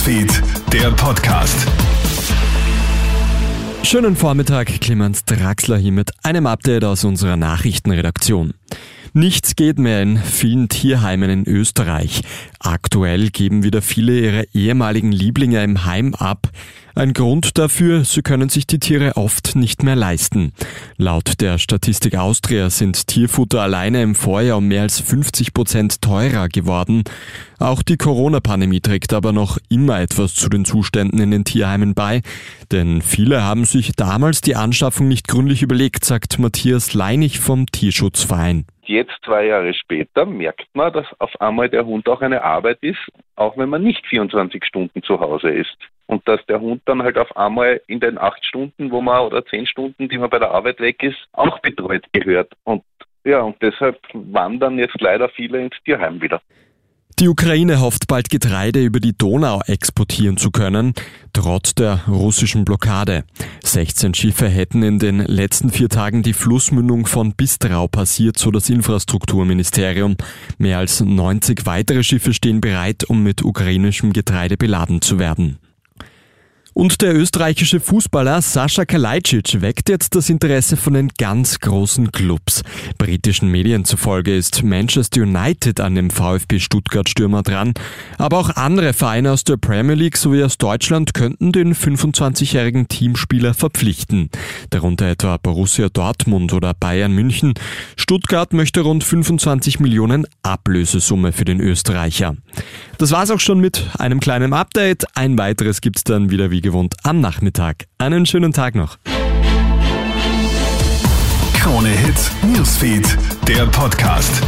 Newsfeed, der Podcast. Schönen Vormittag, Clemens Draxler hier mit einem Update aus unserer Nachrichtenredaktion. Nichts geht mehr in vielen Tierheimen in Österreich. Aktuell geben wieder viele ihre ehemaligen Lieblinge im Heim ab. Ein Grund dafür, sie können sich die Tiere oft nicht mehr leisten. Laut der Statistik Austria sind Tierfutter alleine im Vorjahr um mehr als 50 Prozent teurer geworden. Auch die Corona-Pandemie trägt aber noch immer etwas zu den Zuständen in den Tierheimen bei. Denn viele haben sich damals die Anschaffung nicht gründlich überlegt, sagt Matthias Leinig vom Tierschutzverein jetzt zwei Jahre später merkt man, dass auf einmal der Hund auch eine Arbeit ist, auch wenn man nicht 24 Stunden zu Hause ist. Und dass der Hund dann halt auf einmal in den acht Stunden, wo man oder zehn Stunden, die man bei der Arbeit weg ist, auch betreut gehört. Und ja, und deshalb wandern jetzt leider viele ins Tierheim wieder. Die Ukraine hofft bald Getreide über die Donau exportieren zu können, trotz der russischen Blockade. 16 Schiffe hätten in den letzten vier Tagen die Flussmündung von Bistrau passiert, so das Infrastrukturministerium. Mehr als 90 weitere Schiffe stehen bereit, um mit ukrainischem Getreide beladen zu werden. Und der österreichische Fußballer Sascha Kalajdzic weckt jetzt das Interesse von den ganz großen Clubs. Britischen Medien zufolge ist Manchester United an dem VfB Stuttgart-Stürmer dran, aber auch andere Vereine aus der Premier League sowie aus Deutschland könnten den 25-jährigen Teamspieler verpflichten. Darunter etwa Borussia Dortmund oder Bayern München. Stuttgart möchte rund 25 Millionen Ablösesumme für den Österreicher. Das war's auch schon mit einem kleinen Update. Ein weiteres gibt's dann wieder wie gewohnt am Nachmittag. Einen schönen Tag noch. Krone Hits, Newsfeed, der Podcast.